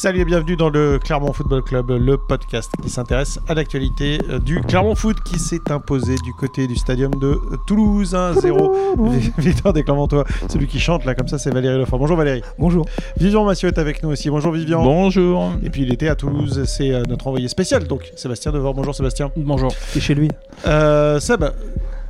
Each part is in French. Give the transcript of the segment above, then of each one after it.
Salut et bienvenue dans le Clermont Football Club, le podcast qui s'intéresse à l'actualité du Clermont Foot qui s'est imposé du côté du stadium de Toulouse 1-0. Victor des Clermontois, celui qui chante là comme ça, c'est Valérie Lefort. Bonjour Valérie. Bonjour. Vivian Massieu est avec nous aussi. Bonjour Vivian. Bonjour. Et puis il était à Toulouse, c'est euh, notre envoyé spécial donc Sébastien Devor. Bonjour Sébastien. Bonjour. T'es chez lui? Euh, Seb,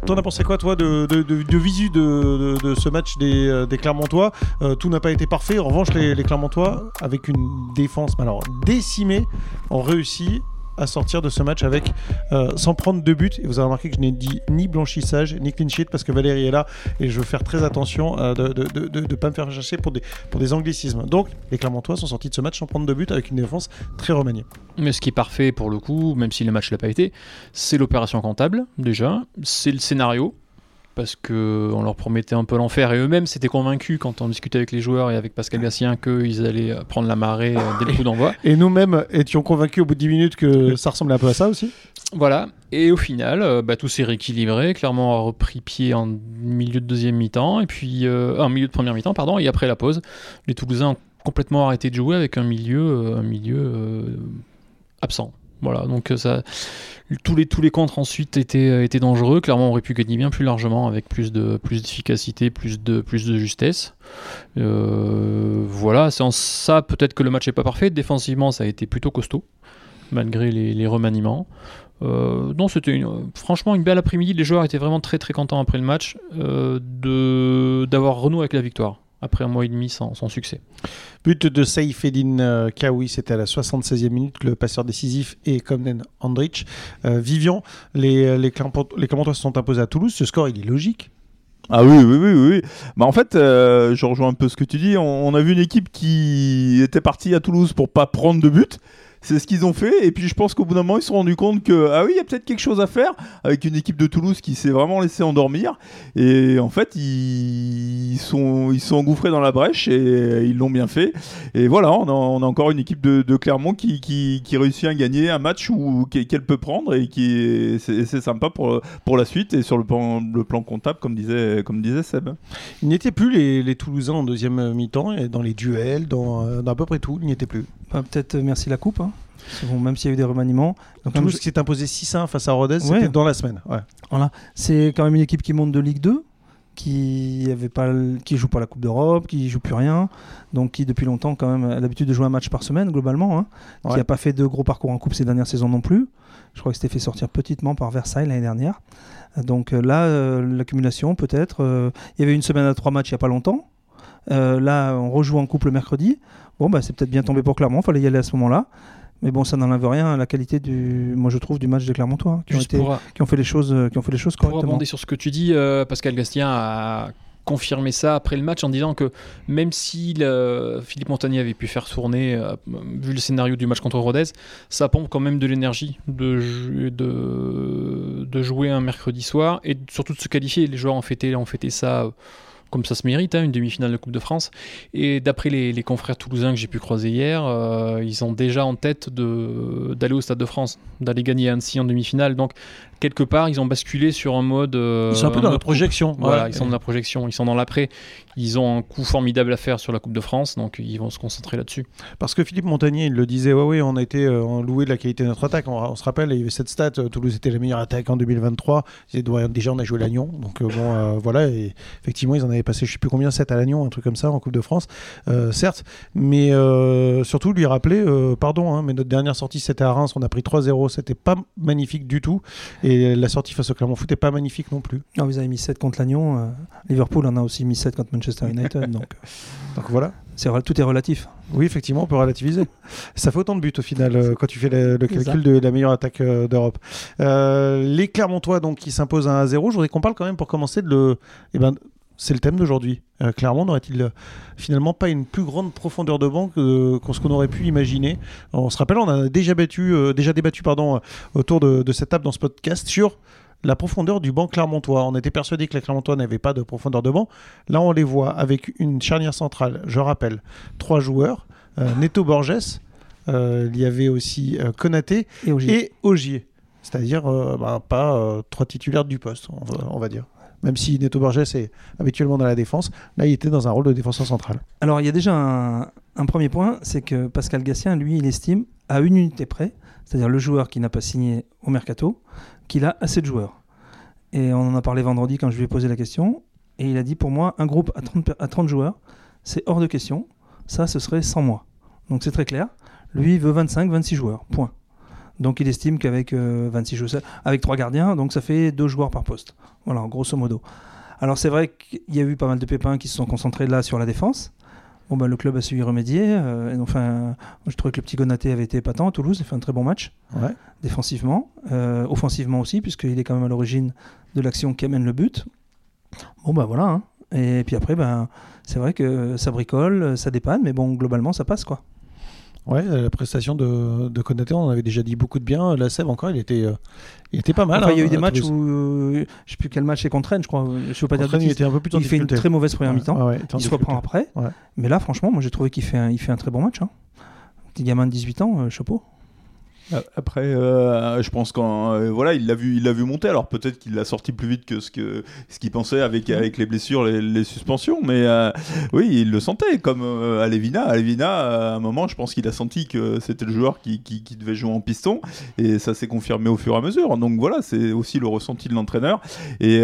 T'en as pensé quoi, toi, de, de, visu de, ce match des, euh, Clermontois Euh, Tout n'a pas été parfait. En revanche, les, Clermontois, avec une défense alors, décimée, ont réussi à sortir de ce match avec euh, sans prendre de but. Et vous avez remarqué que je n'ai dit ni blanchissage ni clean sheet parce que Valérie est là et je veux faire très attention euh, de ne pas me faire chercher pour des, pour anglicismes. Donc, les Clermontois sont sortis de ce match sans prendre de but avec une défense très remaniée. Mais ce qui est parfait pour le coup, même si le match l'a pas été, c'est l'opération comptable déjà, c'est le scénario parce que on leur promettait un peu l'enfer et eux-mêmes s'étaient convaincus quand on discutait avec les joueurs et avec Pascal Gassien qu'ils allaient prendre la marée euh, dès le coup d'envoi. Et nous-mêmes étions convaincus au bout de 10 minutes que ça ressemblait un peu à ça aussi. Voilà, et au final, euh, bah, tout s'est rééquilibré. Clairement, a repris pied en milieu de deuxième mi-temps, et puis euh, en milieu de première mi-temps, pardon, et après la pause, les Toulousains ont complètement arrêté de jouer avec un milieu, euh, un milieu euh, absent. Voilà, donc euh, ça, tous les tous les contres ensuite étaient, étaient dangereux. Clairement, on aurait pu gagner bien plus largement avec plus de plus d'efficacité, plus de plus de justesse. Euh, voilà, c'est en ça peut-être que le match n'est pas parfait. Défensivement, ça a été plutôt costaud malgré les, remaniements. Euh, non, c'était franchement une belle après-midi. Les joueurs étaient vraiment très très contents après le match euh, de d'avoir renoué avec la victoire après un mois et demi sans, sans succès. But de Saïf Edin euh, Kawi, c'était à la 76e minute, le passeur décisif et Comnen Andrich. Euh, Vivian, les, les, Clermont- les Clermontois se sont imposés à Toulouse. Ce score, il est logique. Ah oui, oui, oui, oui. Bah en fait, euh, je rejoins un peu ce que tu dis. On, on a vu une équipe qui était partie à Toulouse pour pas prendre de but. C'est ce qu'ils ont fait. Et puis je pense qu'au bout d'un moment, ils se sont rendus compte que ah oui, il y a peut-être quelque chose à faire avec une équipe de Toulouse qui s'est vraiment laissé endormir. Et en fait, ils sont ils sont engouffrés dans la brèche et ils l'ont bien fait. Et voilà, on a, on a encore une équipe de, de Clermont qui, qui, qui réussit à gagner un match où qu'elle peut prendre et qui est- c'est c'est sympa pour pour la suite et sur le plan le plan comptable comme disait comme disait Seb. Il n'y était plus les, les Toulousains en deuxième mi-temps, et dans les duels, dans, dans à peu près tout, il n'y était plus. Bah, Peut-être euh, merci la coupe. hein. Bon, même s'il y a eu des remaniements. Donc, Toulouse qui s'est imposé 6-1 face à Rodez, Ouais. c'était dans la semaine. Ouais. Voilà. C'est quand même une équipe qui monte de Ligue 2, qui avait pas, qui joue pas la Coupe d'Europe, qui joue plus rien, donc qui depuis longtemps quand même a l'habitude de jouer un match par semaine globalement, hein, qui n'a pas fait de gros parcours en Coupe ces dernières saisons non plus. Je crois que c'était fait sortir petitement par Versailles l'année dernière. Donc euh, là, euh, l'accumulation peut-être. euh, il y avait une semaine à trois matchs il y a pas longtemps. Euh, là, on rejoue en couple le mercredi. Bon, bah, c'est peut-être bien tombé pour Clermont. Fallait y aller à ce moment-là. Mais bon, ça n'enlève rien à la qualité du, moi je trouve, du match des Clermontois, hein, qui, ont Juste été- pour, qui ont fait les choses, euh, qui ont fait les choses pour correctement. abonder sur ce que tu dis, euh, Pascal Gastien a confirmé ça après le match en disant que même si le- Philippe Montagnier avait pu faire tourner, euh, vu le scénario du match contre Rodez, ça pompe quand même de l'énergie de, de, de jouer un mercredi soir et surtout de se qualifier. Les joueurs ont fêté, ont fêté ça euh, comme ça se mérite, hein, une demi-finale de Coupe de France. Et d'après les, confrères toulousains que j'ai pu croiser hier, euh, ils ont déjà en tête d'aller au Stade de France, d'aller gagner Annecy en demi-finale. Donc quelque part, ils ont basculé sur un mode. euh, Ils sont un peu dans la mode projection. voilà, Ouais. ils sont dans la projection, ils sont dans l'après. Ils ont un coup formidable à faire sur la Coupe de France, donc ils vont se concentrer là-dessus. Parce que Philippe Montagnier, il le disait, ouais, ouais, on a été euh, loué de la qualité de notre attaque. On, on se rappelle, il y avait cette stat, euh, Toulouse était la meilleure attaque en 2023. C'est- ouais, Déjà, on a joué Lannion. Donc, euh, bon, euh, voilà. Et effectivement, ils en avaient passé, je sais plus combien, 7 à Lannion, un truc comme ça, en Coupe de France, euh, certes. Mais euh, surtout, lui rappeler, euh, pardon, hein, mais notre dernière sortie, c'était à Reims, on a pris 3-0. C'était pas magnifique du tout. Et la sortie face au Clermont Foot n'est pas magnifique non plus. Ah, vous avez mis 7 contre Lannion. euh, Liverpool en a aussi mis 7 contre Manchester United. donc, euh, Donc, voilà. tout est relatif. Oui, effectivement, on peut relativiser. Ça fait autant de buts au final euh, quand tu fais le, calcul de la meilleure attaque euh, d'Europe. Euh, les Clermontois donc qui s'imposent à 1-0. Je voudrais qu'on parle quand même pour commencer de le. Eh ben, c'est le thème d'aujourd'hui. Euh, Clermont n'aurait-il euh, finalement pas une plus grande profondeur de banc que, qu'on ce qu'on aurait pu imaginer On se rappelle, on a déjà, battu, euh, déjà débattu pardon, euh, autour de, de cette table dans ce podcast sur la profondeur du banc clermontois. On était persuadé que les Clermontois n'avaient pas de profondeur de banc. Là, on les voit avec une charnière centrale, je rappelle, trois joueurs. Euh, Neto Borges, euh, il y avait aussi euh, Konaté Et Ogier. C'est-à-dire euh, bah, pas euh, trois titulaires du poste, on va, on va dire. Même si Neto Borges est habituellement dans la défense, là il était dans un rôle de défenseur central. Alors, il y a déjà un, premier point, c'est que Pascal Gassien, lui, il estime à une unité près, c'est-à-dire le joueur qui n'a pas signé au mercato, qu'il a assez de joueurs. Et on en a parlé vendredi quand je lui ai posé la question. Et il a dit pour moi, un groupe à 30, à 30 joueurs, c'est hors de question. Ça, ce serait sans moi. Donc c'est très clair. Lui, il veut 25, 26 joueurs. Point. Donc il estime qu'avec 26 joueurs, avec 3 gardiens, donc ça fait 2 joueurs par poste. Voilà, grosso modo. Alors c'est vrai qu'il y a eu pas mal de pépins qui se sont concentrés là sur la défense. Bon, bah, le club a su y remédier. euh, et enfin, je trouvais que le petit Gonaté avait été épatant à Toulouse. Il a fait un très bon match Ouais. défensivement, euh, offensivement aussi, puisqu'il est quand même à l'origine de l'action qui amène le but. Bon, bah voilà. hein. Et puis après, ben, c'est vrai que ça bricole, ça dépanne, mais bon, globalement, ça passe quoi. Ouais, la prestation de, de Konaté, on en avait déjà dit beaucoup de bien. La Sèvres encore, il était, euh, il était pas mal. Enfin, il y a hein, eu des à matchs où, euh, je sais plus quel match c'est contre Rennes, je crois. Je veux pas dire il était un peu plus Il fait une très mauvaise première Ouais, mi-temps. ouais, ouais, il se reprend après. Ouais. Mais là, franchement, moi j'ai trouvé qu'il fait, un, il fait un très bon match. Hein. Petit gamin de 18 ans, euh, chapeau. Après, euh, je pense quand euh, voilà, il l'a vu, il l'a vu monter. Alors peut-être qu'il l'a sorti plus vite que ce que ce qu'il pensait avec avec les blessures, les, les suspensions. Mais euh, oui, il le sentait comme Alevina. Alevina, à un moment, je pense qu'il a senti que c'était le joueur qui, qui, qui devait jouer en piston, et ça s'est confirmé au fur et à mesure. Donc voilà, c'est aussi le ressenti de l'entraîneur. Et,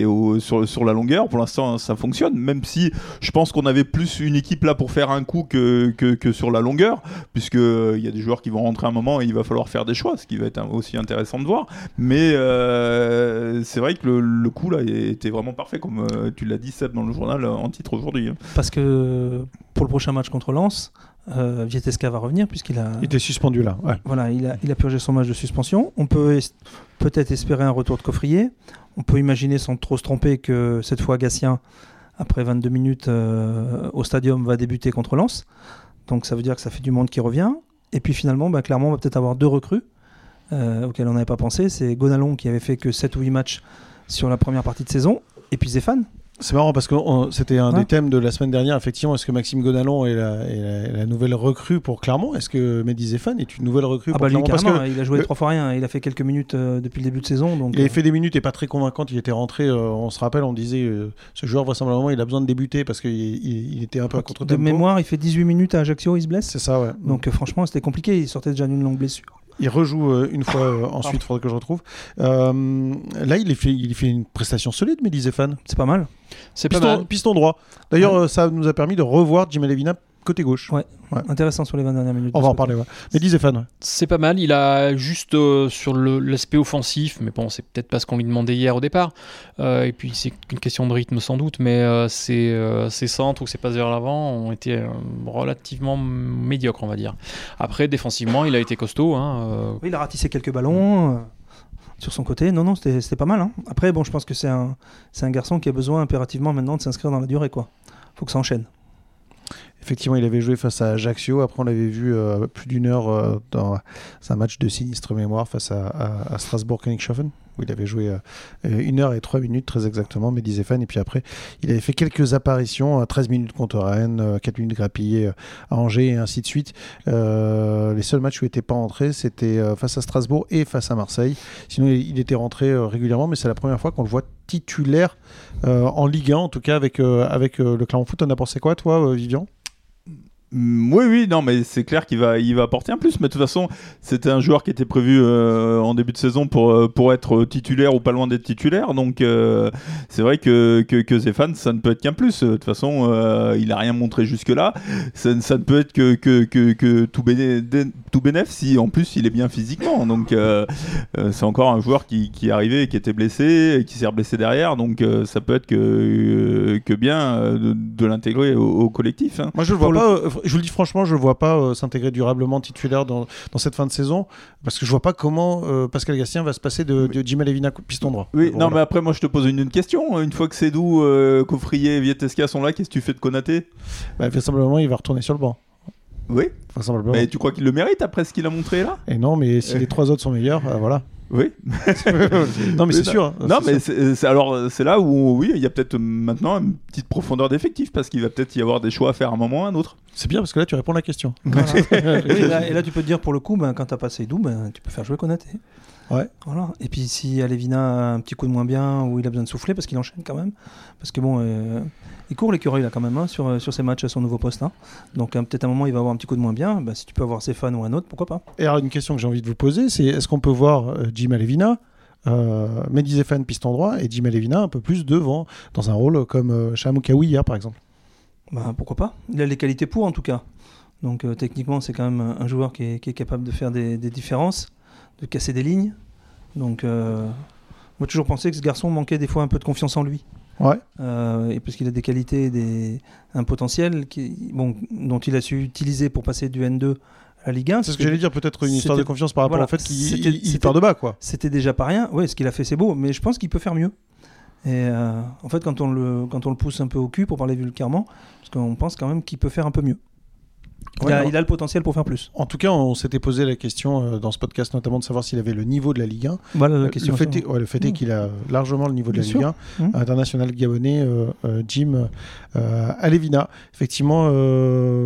et au- sur sur la longueur, pour l'instant, ça fonctionne. Même si je pense qu'on avait plus une équipe là pour faire un coup que que, que sur la longueur puisque il y a des joueurs qui vont rentrer un moment et il va falloir faire des choix, ce qui va être aussi intéressant de voir. Mais euh, c'est vrai que le, le coup là était vraiment parfait, comme euh, tu l'as dit Seb dans le journal euh, en titre aujourd'hui. hein. Parce que pour le prochain match contre Lens, euh, Vieteska va revenir, puisqu'il a, Il était suspendu là. Ouais. voilà, il a, il a purgé son match de suspension. On peut es- peut-être espérer un retour de coffrier. On peut imaginer, sans trop se tromper, que cette fois Gatien, après 22 minutes euh, au stadium, va débuter contre Lens. Donc ça veut dire que ça fait du monde qui revient. Et puis finalement, bah, clairement, on va peut-être avoir deux recrues euh, auxquelles on n'avait pas pensé. C'est Gonalon qui avait fait que 7 ou 8 matchs sur la première partie de saison. Et puis Zéphane. C'est marrant parce que c'était un Ouais. des thèmes de la semaine dernière. Effectivement, est-ce que Maxime Gonalon est la, est la- est la nouvelle recrue pour Clermont? Est-ce que Mehdi Zéphane est une nouvelle recrue Ah pour bah lui, Clermont? Parce carrément, que il a joué le- trois fois rien. Il a fait quelques minutes euh, depuis le début de saison. Donc, il avait euh, fait des minutes et pas très convaincantes. Il était rentré, euh, on se rappelle, on disait ce joueur vraisemblablement il a besoin de débuter parce qu'il il, il était un peu à contre de mémoire, il fait 18 minutes à Ajaccio, il se blesse. C'est ça, ouais. Donc franchement, c'était compliqué. Il sortait déjà d'une longue blessure. Il rejoue euh, une fois euh, ensuite, il faudrait que je retrouve. Euh, là, il, fait, il fait une prestation solide, Mehdi Zéphane. C'est pas mal. C'est pas Piston, mal. piston droit. D'ailleurs, ça nous a permis de revoir Jim Levina côté gauche. Ouais. Intéressant sur les 20 dernières minutes. On va en parler. Ouais. Zéphane, ouais. C'est pas mal. Il a juste euh, sur le- l'aspect offensif, mais bon, c'est peut-être pas ce qu'on lui demandait hier au départ. Euh, et puis c'est une question de rythme sans doute, mais euh, ses, euh, ses centres ou ses passes vers l'avant ont été euh, relativement médiocres, on va dire. Après, défensivement, il a été costaud. hein, euh, Oui, il a ratissé quelques ballons. euh, Sur son côté, non, non, c'était c'était pas mal. hein. Après, bon, je pense que c'est un, c'est un garçon qui a besoin impérativement maintenant de s'inscrire dans la durée, quoi. Faut que ça enchaîne. Effectivement, il avait joué face à Ajaccio. Après, on l'avait vu euh, plus d'une heure euh, dans un match de sinistre mémoire face à, à, Strasbourg-Königshofen, il avait joué euh, une heure et trois minutes, très exactement, Mehdi Zéphane. Et puis après, il avait fait quelques apparitions, euh, 13 minutes contre Rennes, euh, 4 minutes grappillées euh, à Angers, et ainsi de suite. Euh, les seuls matchs où il n'était pas entré, c'était euh, face à Strasbourg et face à Marseille. Sinon, il, était rentré euh, régulièrement, mais c'est la première fois qu'on le voit titulaire euh, en Ligue 1, en tout cas avec, euh, euh, le Clermont Foot. T'en as pensé quoi, toi, euh, Vivian? Oui, oui, non, mais c'est clair qu'il va, il va apporter un plus. Mais de toute façon, c'était un joueur qui était prévu euh, en début de saison pour, euh, pour être titulaire ou pas loin d'être titulaire. Donc, euh, c'est vrai que, que, que Zéphane, ça ne peut être qu'un plus. De toute façon, euh, il n'a rien montré jusque-là. Ça, ça ne peut être que, que, que, que tout, béné, tout bénéf si en plus il est bien physiquement. Donc, c'est encore un joueur qui, qui est arrivé, qui était blessé, et qui s'est reblessé derrière. Donc, euh, ça peut être que, que bien de, de l'intégrer au, au collectif. hein. Moi, je le vois pas. Je vous le dis franchement, je le vois pas euh, s'intégrer durablement titulaire dans, dans cette fin de saison, parce que je vois pas comment euh, Pascal Gastien va se passer de, de Jim piston droit. Oui, non, mais après, moi, je te pose une, une question. Une fois que Cédou, euh, Coffrier et Vietesca sont là, qu'est-ce que tu fais de Konaté? Bah, vraisemblablement, il va retourner sur le banc. Oui. Vraisemblablement. Mais tu crois qu'il le mérite après ce qu'il a montré là? Et non, mais si les trois autres sont meilleurs, euh, voilà. Oui. non, mais c'est sûr. hein, Non, c'est mais c'est alors c'est là où oui, il y a peut-être maintenant une petite profondeur d'effectif parce qu'il va peut-être y avoir des choix à faire à un moment ou à un autre. c'est bien parce que là, tu réponds à la question. Voilà. Oui, et, là, et là, tu peux te dire pour le coup, ben, quand t'as pas Seydou, ben, tu peux faire jouer Konaté. Ouais. Voilà. Et puis si Alevina a un petit coup de moins bien ou il a besoin de souffler parce qu'il enchaîne quand même, parce que bon, euh, il court l'écureuil là quand même hein, sur, euh, sur ses matchs à son nouveau poste. hein. Donc euh, peut-être à un moment il va avoir un petit coup de moins bien. Bah, si tu peux avoir Stéphane ou un autre, pourquoi pas Et alors, une question que j'ai envie de vous poser, c'est est-ce qu'on peut voir euh, Jim Alevina, euh, Mehdi Zefan piston droit et Jim Alevina un peu plus devant, dans un rôle comme Chamokaoui hier par exemple? Bah, pourquoi pas Il a les qualités pour en tout cas. Donc techniquement, c'est quand même un un joueur qui est, qui est capable de faire des, des différences, de casser des lignes. Donc euh, moi, toujours pensé que ce garçon manquait des fois un peu de confiance en lui. Ouais. Euh, et parce qu'il a des qualités, des, un potentiel qui, bon, dont il a su utiliser pour passer du N2 à la Ligue 1. C'est ce que j'allais dire, peut-être une histoire de confiance par rapport voilà, au fait qu'il part de bas, quoi. C'était déjà pas rien. Ouais, ce qu'il a fait, c'est beau, mais je pense qu'il peut faire mieux. Et euh, en fait, quand on, le, quand on le pousse un peu au cul, pour parler vulgairement, parce qu'on pense quand même qu'il peut faire un peu mieux. Il, Ouais, a, alors- il a le potentiel pour faire plus. En tout cas, on s'était posé la question euh, dans ce podcast, notamment de savoir s'il avait le niveau de la Ligue 1. Voilà la Euh, question. le fait, est, ouais, le fait est Mm. qu'il a largement le niveau de la Ligue sûr. 1. Mm. International gabonais, euh, Jim euh, Alevina. Effectivement,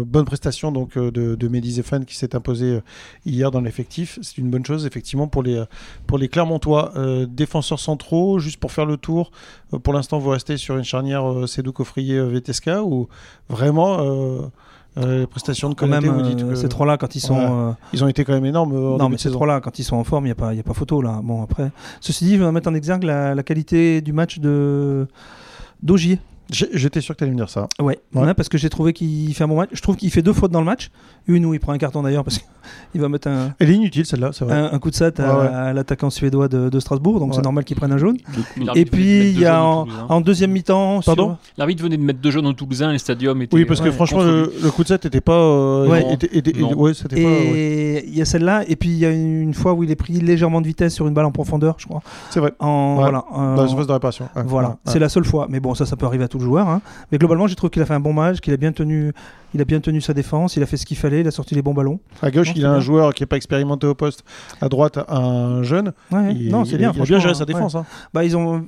bonne prestation donc de, de Mehdi qui s'est imposé hier dans l'effectif. C'est une bonne chose, effectivement, pour les, pour les Clermontois. Défenseurs centraux, juste pour faire le tour, pour l'instant, vous restez sur une charnière Cédou Coffrier-Vetesca ou vraiment. Euh, les prestations de Quand même, vous dites euh, que ces trois-là, quand ils sont. Ouais. euh, ils ont été quand même énormes. euh, en non, mais ces trois-là, quand ils sont en forme, il n'y a, pas- y a pas photo là. Bon, après. Ceci dit, je vais mettre en exergue la, la qualité du match de d'Ogier. J'étais sûr que tu allais me dire ça. Ouais, Ouais. Ouais, parce que j'ai trouvé qu'il fait un bon match. Je trouve qu'il fait deux fautes dans le match. Une où il prend un carton d'ailleurs parce qu'il va mettre un, Elle est inutile celle-là, c'est vrai. un, un coup de sat à, Ouais, à l'attaquant suédois de, de Strasbourg, donc Ouais. c'est normal qu'il prenne un jaune. Et puis il y a au en, deuxième mi-temps. sur- Pardon? L'arbitre venait de mettre deux jaunes au Toulousain et le stadium était. Oui, parce que Ouais, franchement, le, le coup de 7 était pas. euh, Ouais. était- était- Non. ouais, c'était pas. Et il y a celle-là, et puis il y a une fois où il est pris légèrement de vitesse sur une balle en profondeur, je crois. C'est vrai. En, voilà, Dans la surface de réparation. Voilà. C'est la seule fois. Mais bon, ça, ça peut arriver à tout le joueur. hein. Mais globalement, j'ai trouvé qu'il a fait un bon match, qu'il a bien tenu, il a bien tenu sa défense, il a fait ce qu'il fallait, il a sorti les bons ballons. À gauche, Non, il a un joueur qui n'est pas expérimenté au poste. À droite, un jeune. Ouais, Il, non, c'est bien. Il a bien géré sa ouais. défense. hein. Bah, ils ont.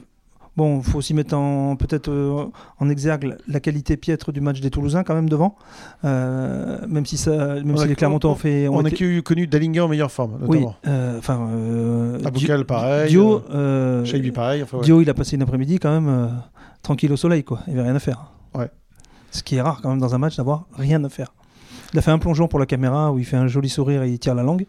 Bon, faut aussi mettre en peut-être euh, en exergue la qualité piètre du match des Toulousains quand même devant. Euh, même si ça, même On si a- les Clermontois ont fait. On a été- que- connu Dallinger en meilleure forme, Oui. notamment. euh, Enfin. euh, Aboukal, pareil. Dio. pareil. Enfin, ouais. Dio, il a passé une après-midi quand même tranquille au soleil, quoi. Il avait rien à faire. Ouais. Ce qui est rare quand même dans un match d'avoir rien à faire. Il a fait un plongeon pour la caméra où il fait un joli sourire et il tire la langue.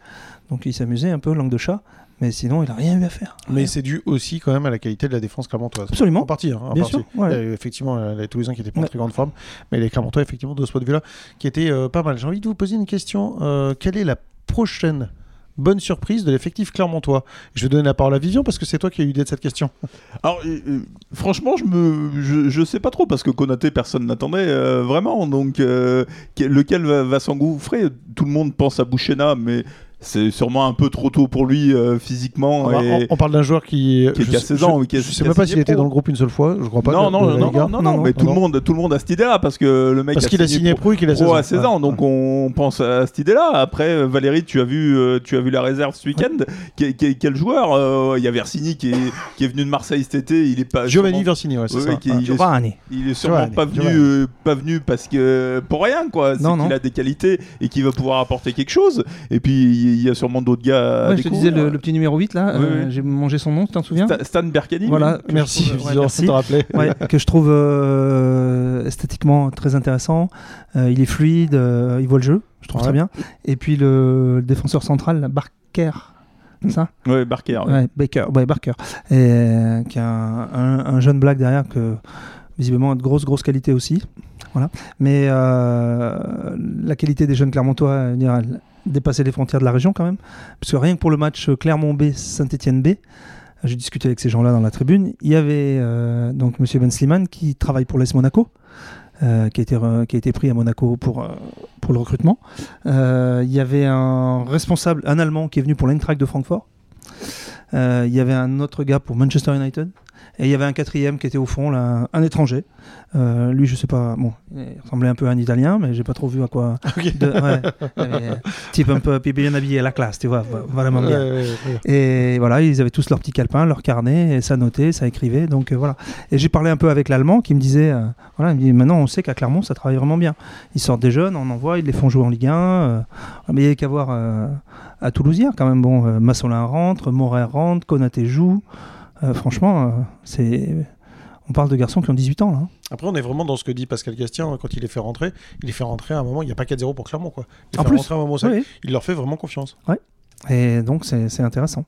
Donc il s'amusait un peu, langue de chat. Mais sinon, il a rien eu à faire. Mais c'est dû aussi quand même à la qualité de la défense clermontoise. Absolument. En partie. hein, en Bien partie. sûr, ouais. Il y a effectivement, euh, les Toulousains qui étaient pas en très grande forme, mais les Clermontois, effectivement, de ce point de vue-là, qui étaient euh, pas mal. J'ai envie de vous poser une question. Euh, quelle est la prochaine bonne surprise de l'effectif clermontois Je vais donner la parole à Vivian parce que c'est toi qui as eu l'idée de cette question. Alors, euh, euh, franchement, je me, je, je sais pas trop parce que Konaté, personne n'attendait euh, vraiment. Donc, que- lequel va, va s'engouffrer? Tout le monde pense à Bouchena, mais c'est sûrement un peu trop tôt pour lui euh, physiquement. On, va- et- on- on parle d'un joueur qui, Qui- je qui a sais- 16 ans, Je, qui a- je qui sais même pas s'il était dans le groupe une seule fois. Je crois pas. non, non, non, non, non, Non, non, non. mais tout Non, le monde, tout le monde a cette idée-là parce que le mec Parce qu'il a signé pro, pro et qu'il a 16 pro ans. à 16 ans, donc on pense à cette idée-là. Après, euh, Valérie, tu as vu, euh, tu as vu la réserve ce week-end. Quel, quel- quel joueur euh, Il y a Versini qui est, qui est venu de Marseille cet été. Il est pas Giovanni Versini, ouais, c'est ça. qui- il est- il est sûrement pas venu, Giovanni. euh, pas venu parce que pour rien quoi. C'est Non, qu'il non. a des qualités et qu'il va pouvoir apporter quelque chose. Et puis il y a sûrement d'autres gars. à Ouais, je te disais le, le petit numéro 8 là, Oui, euh, oui. j'ai mangé son nom, tu t'en souviens Sta- Stan Berkani. Voilà, oui. Merci, Que je trouve- merci. de te rappeler. Ouais, que je trouve euh, esthétiquement très intéressant. Euh, il est fluide, euh, il voit le jeu, je trouve Ouais. très bien. Et puis le, le défenseur central, là, Barker, c'est ça Ouais, Barker. ouais. Ouais, Baker, ouais, Barker, et, euh, qui a un, un- un jeune black derrière que visiblement a de grosses grosses qualités aussi. Voilà. Mais euh, la qualité des jeunes Clermontois, elle dépassait les frontières de la région quand même, parce que rien que pour le match Clermont B Saint-Étienne B. J'ai discuté avec ces gens-là dans la tribune. Il y avait euh, donc Monsieur Ben Slimane qui travaille pour l'AS Monaco, euh, qui, a été, qui a été pris à Monaco pour, euh, pour le recrutement. Euh, il y avait un responsable, un Allemand qui est venu pour l'Eintracht de Francfort. Euh, il y avait un autre gars pour Manchester United. Et il y avait un quatrième qui était au fond, là, un étranger. Euh, lui, je sais pas, bon, il ressemblait un peu à un Italien, mais j'ai pas trop vu à quoi. Ok. de- ouais, euh, type un peu bien habillé à la classe, tu vois, vraiment bien. Ouais, ouais, ouais. Et voilà, ils avaient tous leur petit calepin, leur carnet, et ça notait, ça écrivait. Donc euh, voilà. Et j'ai parlé un peu avec l'allemand qui me disait, voilà, il me dit maintenant on sait qu'à Clermont ça travaille vraiment bien. Ils sortent des jeunes, on envoie, ils les font jouer en Ligue 1. euh, mais il y avait qu'à voir à Toulouse hier quand même. Bon, Massolin rentre, Moret rentre, Konaté joue. Euh, franchement, euh, c'est. On parle de garçons qui ont 18 ans là. hein. Après, on est vraiment dans ce que dit Pascal Gastien hein, quand il les fait rentrer. Il les fait rentrer à un moment, il n'y a pas 4-0 pour Clermont. Quoi. Il les En fait plus, rentrer à un moment, ça, il leur fait vraiment confiance. Et donc c'est c'est intéressant.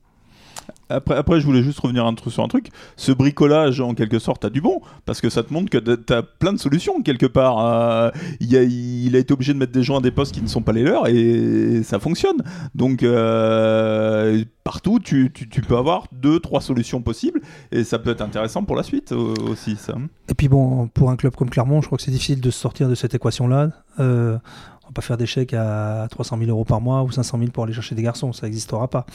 Après, après, je voulais juste revenir sur un truc. Ce bricolage, en quelque sorte, a du bon, parce que ça te montre que tu as plein de solutions, quelque part. Euh, il, a, été obligé de mettre des gens à des postes qui ne sont pas les leurs, et ça fonctionne. Donc, euh, partout, tu, peux avoir deux, trois solutions possibles, et ça peut être intéressant pour la suite aussi, ça. Et puis bon, pour un club comme Clermont, je crois que c'est difficile de se sortir de cette équation-là. Euh, va pas faire des chèques à 300 000 euros par mois ou 500 000 pour aller chercher des garçons, ça n'existera pas.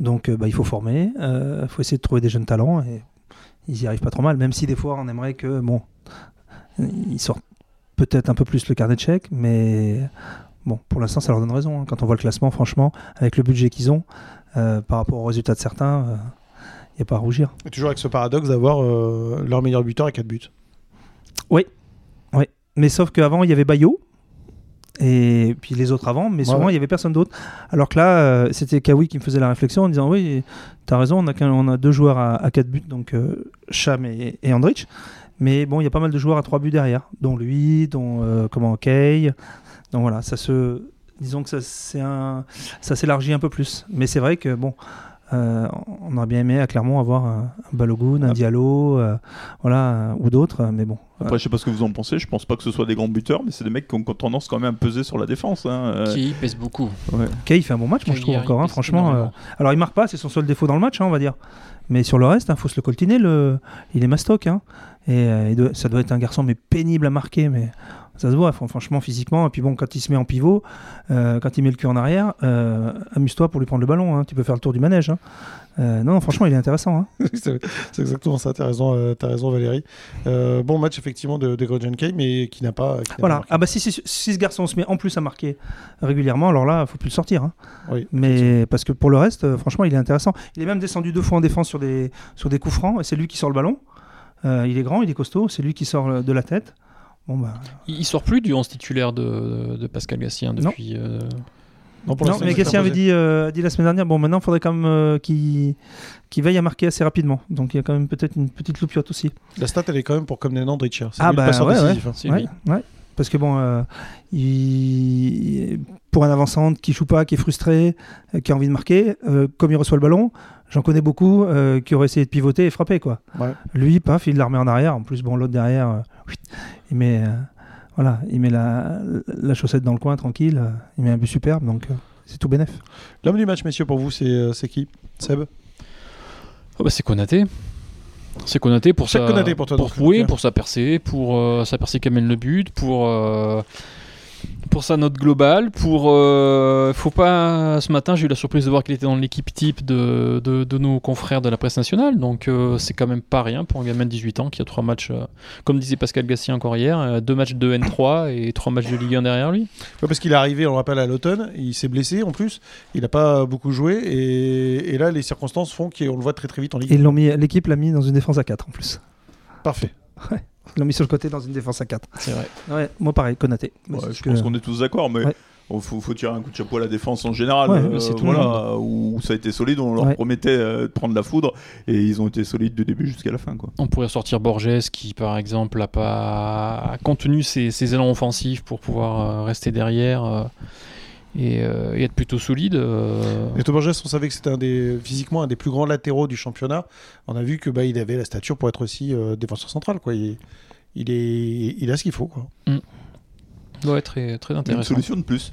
Donc euh, bah, il faut former, il faut essayer de trouver des jeunes talents et ils y arrivent pas trop mal, même si des fois on aimerait que, bon, ils sortent peut-être un peu plus le carnet de chèques, mais bon, pour l'instant ça leur donne raison. hein. Quand on voit le classement, franchement, avec le budget qu'ils ont, euh, par rapport aux résultats de certains, il n'y a pas à rougir. Et toujours avec ce paradoxe d'avoir euh, leur meilleur buteur à 4 buts. Mais sauf qu'avant, il y avait Bayo. Et puis les autres avant, mais souvent Ouais. il y avait personne d'autre. Alors que là, euh, c'était Kawi qui me faisait la réflexion en disant Oui, t'as raison, on a, qu'un- on a deux joueurs à, à 4 buts, donc euh, Cham et, et Andrich. Mais bon, il y a pas mal de joueurs à 3 buts derrière, dont lui, dont euh, comment Kay. Donc voilà, ça se. Disons que ça, c'est un, ça s'élargit un peu plus. Mais c'est vrai que bon, euh, on aurait bien aimé à Clermont avoir un, un Balogun, un Ah. Diallo, euh, voilà, ou d'autres. Mais bon, Après, je sais pas ce que vous en pensez, je pense pas que ce soit des grands buteurs, mais c'est des mecs qui ont, tendance quand même à peser sur la défense. hein, euh, Qui pèse beaucoup. ouais. Kay il fait un bon match, moi je trouve encore, hein, franchement. euh. Alors il marque pas, c'est son seul défaut dans le match, hein, on va dire. Mais sur le reste, il faut se le coltiner. Le... Il est mastoc. Hein. Et euh, il doit- ça doit être un garçon mais pénible à marquer. Mais ça se voit, fran- franchement, physiquement. Et puis bon, quand il se met en pivot, euh, quand il met le cul en arrière, euh, amuse-toi pour lui prendre le ballon. hein. Tu peux faire le tour du manège. hein. Euh, non, franchement, il est intéressant. hein. c'est exactement ça, t'as raison, t'as raison Valérie. Bon match effectivement de, de Grodjan Kay, mais qui n'a pas. qui Voilà. Ah bah si, si, si ce garçon se met en plus à marquer régulièrement, alors là, faut plus le sortir. hein. Oui, Mais parce que pour le reste, franchement, il est intéressant. Il est même descendu deux fois en défense sur des, sur des coups francs et c'est lui qui sort le ballon. Il est grand, il est costaud, c'est lui qui sort de la tête. Bon bah. Il il sort plus du 11 titulaire de, de Pascal Gassien depuis. euh, Non, pour Non, l'instant, mais Gassien avait dit, euh, a dit la semaine dernière, bon maintenant il faudrait quand même euh, qu'il veille à marquer assez rapidement. Donc il y a quand même peut-être une petite loupiote aussi. La stat elle est quand même pour comme Nandrich. C'est Ah bah, passeur ouais, décisif, hein. c'est Ouais, ouais. Parce que bon, euh, il- pour un avançante qui joue pas, qui est frustré, euh, qui a envie de marquer, euh, comme il reçoit le ballon, j'en connais beaucoup euh, qui auraient essayé de pivoter et frapper quoi. Ouais. Lui, paf, il la remet en arrière. En plus, bon, l'autre derrière, euh, il met, euh, voilà, il met la, la chaussette dans le coin tranquille. euh, il met un but superbe, donc euh, c'est tout bénef. L'homme du match, messieurs, pour vous, c'est euh, c'est qui? Seb? Oh bah c'est Konaté. C'est Konaté pour Konaté pour oui, ok. pour sa percée, pour euh, sa percée qui amène le but, pour euh, pour sa note globale, pour euh, faut pas ce matin j'ai eu la surprise de voir qu'il était dans l'équipe type de, de, de nos confrères de la presse nationale, donc euh, c'est quand même pas rien pour un gamin de 18 ans qui a trois matchs, euh, comme disait Pascal Gassien encore hier, euh, deux matchs de N3 et trois matchs de Ligue 1 derrière lui. Ouais, Parce qu'il est arrivé, on le rappelle, à l'automne, il s'est blessé en plus, il n'a pas beaucoup joué, et, et là, les circonstances font qu'on le voit très très vite en Ligue. Et ils l'ont mis, l'équipe l'a mis dans une défense à 4 en plus. Parfait. Ils l'ont mis sur le côté dans une défense à 4. C'est vrai. Ouais, moi pareil, Konaté. Ouais, je que- pense qu'on est tous d'accord, mais Ouais. il faut, faut tirer un coup de chapeau à la défense en général. Ouais, euh, tout le voilà, où, où ça a été solide, on leur Ouais. promettait euh, de prendre la foudre et ils ont été solides du début jusqu'à la fin. Quoi. On pourrait sortir Borges qui, par exemple, a pas a contenu ses, ses élans offensifs pour pouvoir euh, rester derrière euh, et, euh, et être plutôt solide. euh. Et Borges, on savait que c'était un des, physiquement un des plus grands latéraux du championnat. On a vu que bah, il avait la stature pour être aussi euh, défenseur central. Quoi. Il, il, est, il a ce qu'il faut. Quoi. Ouais, très, très Une intéressant. solution de plus.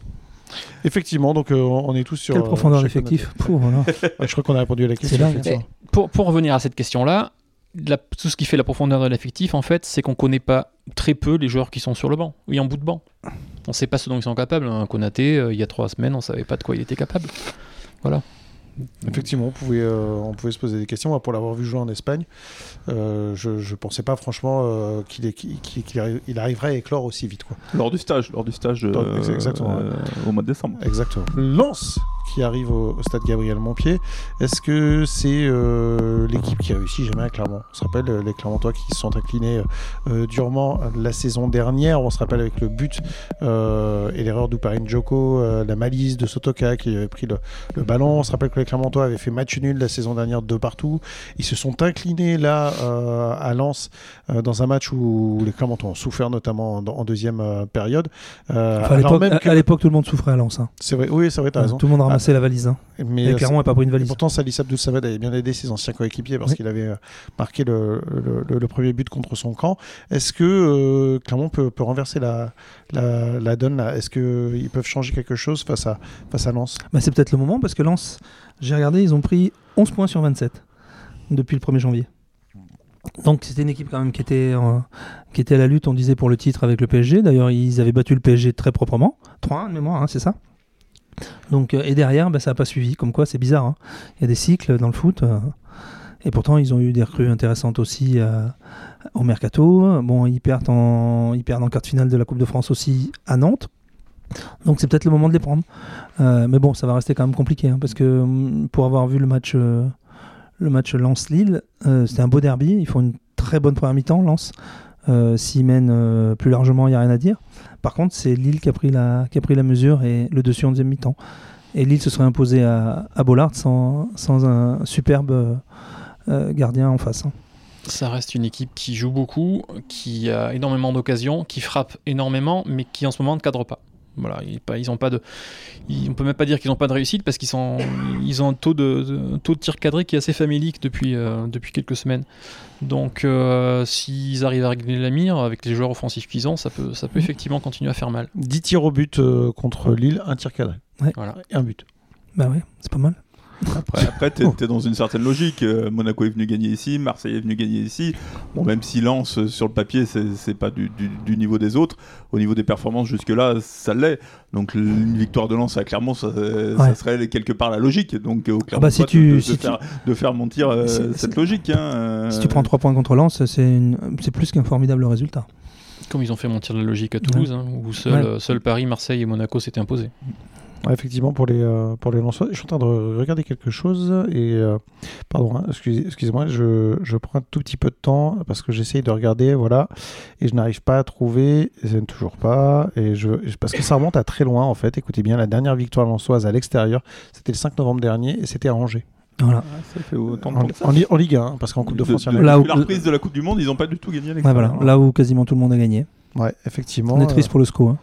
Effectivement, donc euh, on est tous sur. Quelle profondeur d'effectif. Voilà. Ouais, je crois qu'on a répondu à la question. Pour, pour revenir à cette question-là, la- tout ce qui fait la profondeur de l'effectif, en fait, c'est qu'on connaît pas très peu les joueurs qui sont sur le banc, oui, en bout de banc. On sait pas ce dont ils sont capables. Un Konaté, euh, il y a trois semaines, on savait pas de quoi il était capable. Effectivement, on pouvait, euh, on pouvait se poser des questions. Moi, Pour l'avoir vu jouer en Espagne, euh, je ne pensais pas franchement euh, qu'il arriverait à éclore aussi vite. Quoi. Lors du stage, lors du stage Dans- exactement, au mois de décembre. Exactement. Lens qui arrive au, au stade Gabriel Montpied. Est-ce que c'est euh, l'équipe qui réussit jamais à Clermont On se rappelle euh, les Clermontois qui se sont inclinés euh, durement la saison dernière. On se rappelle avec le but euh, et l'erreur d'Uparin Joko, la malice de Sotoka qui avait pris le, le ballon. On se rappelle que les Clermontois avaient fait match nul la saison dernière de partout. Ils se sont inclinés là à Lens dans un match où les Clermontois ont souffert notamment en, en deuxième période. Enfin, à l'époque- que- tout le monde souffrait à Lens. hein. c'est vrai, oui, c'est vrai, t'as raison. Tout le monde ramassait la valise. hein. Mais Et euh, Clermont n'a pas pris une et valise. pourtant, Salis Abdou Samad avait bien aidé ses anciens coéquipiers parce Oui. qu'il avait euh, marqué le, le- le- le premier but contre son camp. Est-ce que euh, Clermont peut, peut renverser la, la, la donne Est-ce qu'ils peuvent changer quelque chose face à, face à Lens? Bah, c'est peut-être le moment parce que Lens, j'ai regardé, ils ont pris 11 points sur 27 depuis le 1er janvier. Donc c'était une équipe quand même qui était, euh, qui était à la lutte, on disait, pour le titre avec le PSG. D'ailleurs, ils avaient battu le PSG très proprement. 3-1 de mémoire, hein, c'est ça? Donc, euh, Et derrière, bah, ça n'a pas suivi. Comme quoi, c'est bizarre. hein. Il y a des cycles dans le foot. euh, et pourtant, ils ont eu des recrues intéressantes aussi euh, au mercato. Bon, ils perdent, en, quart de finale de la Coupe de France aussi à Nantes. Donc c'est peut-être le moment de les prendre. Mais bon, ça va rester quand même compliqué hein, parce que hum, pour avoir vu le match, le match Lens-Lille, c'était un beau derby. Ils font une très bonne première mi-temps, Lens. Euh, S'ils mènent euh, plus largement, il n'y a rien à dire. Par contre, c'est Lille qui a, pris la, pris la mesure et le dessus en deuxième mi-temps. Et Lille se serait imposé à, à Bollard sans, un superbe euh, gardien en face. hein. Ça reste une équipe qui joue beaucoup, qui a énormément d'occasions, qui frappe énormément, mais qui en ce moment ne cadre pas. Voilà, ils, pas- ils ont pas de, ils- on peut même pas dire qu'ils n'ont pas de réussite parce qu'ils sont, ils ont un taux de, de- taux de tir cadré qui est assez famélique depuis, euh, depuis quelques semaines. Donc, euh, s'ils arrivent à régler la mire avec les joueurs offensifs qu'ils ont, ça peut, ça peut effectivement continuer à faire mal. 10 tirs au but euh, contre Lille, un tir cadré. Voilà. Et un but. Bah ouais, c'est pas mal. Après, après t'es Oh. dans une certaine logique. Euh, Monaco est venu gagner ici, Marseille est venu gagner ici. Bon, même si Lens, sur le papier, c'est pas du, du- du niveau des autres. Au niveau des performances, jusque-là, ça l'est. Donc, une victoire de Lens à Clermont, ça, ça serait quelque part la logique. Donc, au Clermont, bah, si de- tu- de, de si tu- faire, de faire mentir euh, cette logique. hein, euh, Si tu prends 3 points contre Lens, c'est plus qu'un formidable résultat. Comme ils ont fait mentir la logique à Toulouse, hein, où seul, Ouais. seul Paris, Marseille et Monaco s'étaient imposés. Ouais, effectivement, pour les, euh, pour les Lensois, je suis en train de regarder quelque chose et. euh, pardon, hein, excusez- excusez-moi, je, je prends un tout petit peu de temps parce que j'essaye de regarder, voilà, et je n'arrive pas à trouver, et toujours pas, et je, parce que ça remonte à très loin en fait. Écoutez bien, la dernière victoire lensoise à l'extérieur, c'était le 5 novembre dernier et c'était à Angers. Voilà. ah, ça fait autant de En, temps que ça. en Li- en Ligue 1, parce qu'en Coupe de France, il y en a Là depuis où- la reprise de la Coupe du Monde, ils n'ont pas du tout gagné à Ouais, voilà. Là où quasiment tout le monde a gagné. Ouais, effectivement. On est triste euh, pour le SCO. hein.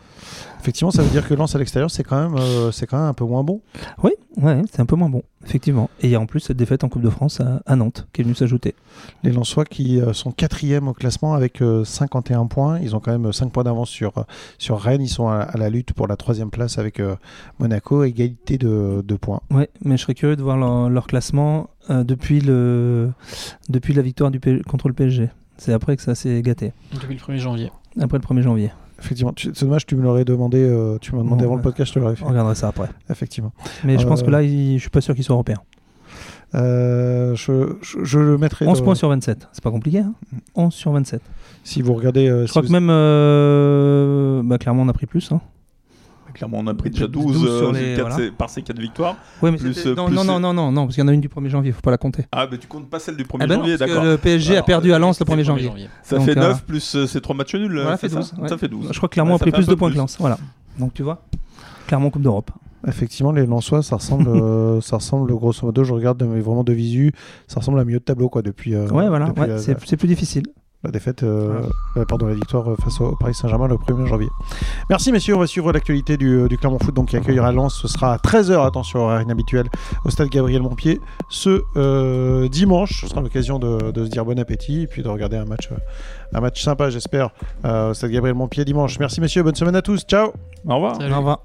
Effectivement, ça veut dire que Lens à l'extérieur, c'est quand, même, euh, c'est quand même un peu moins bon. Oui, ouais, c'est un peu moins bon, effectivement. Et il y a en plus cette défaite en Coupe de France à, à Nantes qui est venue s'ajouter. Les Lensois qui euh, sont quatrième au classement avec euh, 51 points. Ils ont quand même 5 points d'avance sur, euh, sur Rennes. Ils sont à, à la lutte pour la troisième place avec euh, Monaco, égalité de, de points. Ouais, mais je serais curieux de voir leur, leur classement euh, depuis, le, depuis la victoire du P- contre le PSG. C'est après que ça s'est gâté. Depuis le 1er janvier. Après le 1er janvier. Effectivement, c'est dommage, tu me l'aurais demandé, euh, tu m'as demandé Bon, avant le podcast, je te l'aurais fait. On regardera ça après. Effectivement. Mais je pense Euh, que là, il- je suis pas sûr qu'ils soient européens. Euh, je, je, je le mettrai. 11 dans- points sur 27. C'est pas compliqué. Hein 11 sur 27. Si vous regardez. euh, Je si crois vous- que même. euh, bah, clairement, on a pris plus. Hein. Clairement, on a pris déjà 12 12, sur euh, les- voilà. c'est- par ces 4 victoires. Ouais, mais Plus, c'était- euh, non, plus non, non, non, non, non, parce qu'il y en a une du 1er janvier, faut pas la compter. Ah, mais tu comptes pas celle du 1er Ah bah non, janvier, parce que d'accord. le PSG a perdu à Lens le C'était 1er janvier. Ça Donc, fait euh, 9 plus euh, ces 3 matchs nuls. Voilà, fait c'est 12. ça ouais. Ça fait 12. Je crois que Clermont Ouais, a pris plus de points que plus. Lens. Voilà. Donc tu vois, Clermont Coupe d'Europe. Effectivement, les Lensois, ça ressemble, euh, ça ressemble grosso modo, je regarde mais vraiment de visu, ça ressemble à un milieu de tableau quoi, depuis, euh, ouais, voilà, ouais, c'est plus difficile. La défaite, euh, euh, pardon, la victoire euh, face au Paris Saint-Germain le 1er janvier. Merci messieurs, on va suivre l'actualité du, du Clermont Foot donc, qui accueillera Lens. Ce sera à 13h, attention, horaire inhabituel, au stade Gabriel Montpied ce euh, dimanche. Ce sera l'occasion de, de se dire bon appétit et puis de regarder un match, un match sympa, j'espère, euh, au stade Gabriel Montpied dimanche. Merci messieurs, bonne semaine à tous, ciao Au revoir. Salut. Au revoir.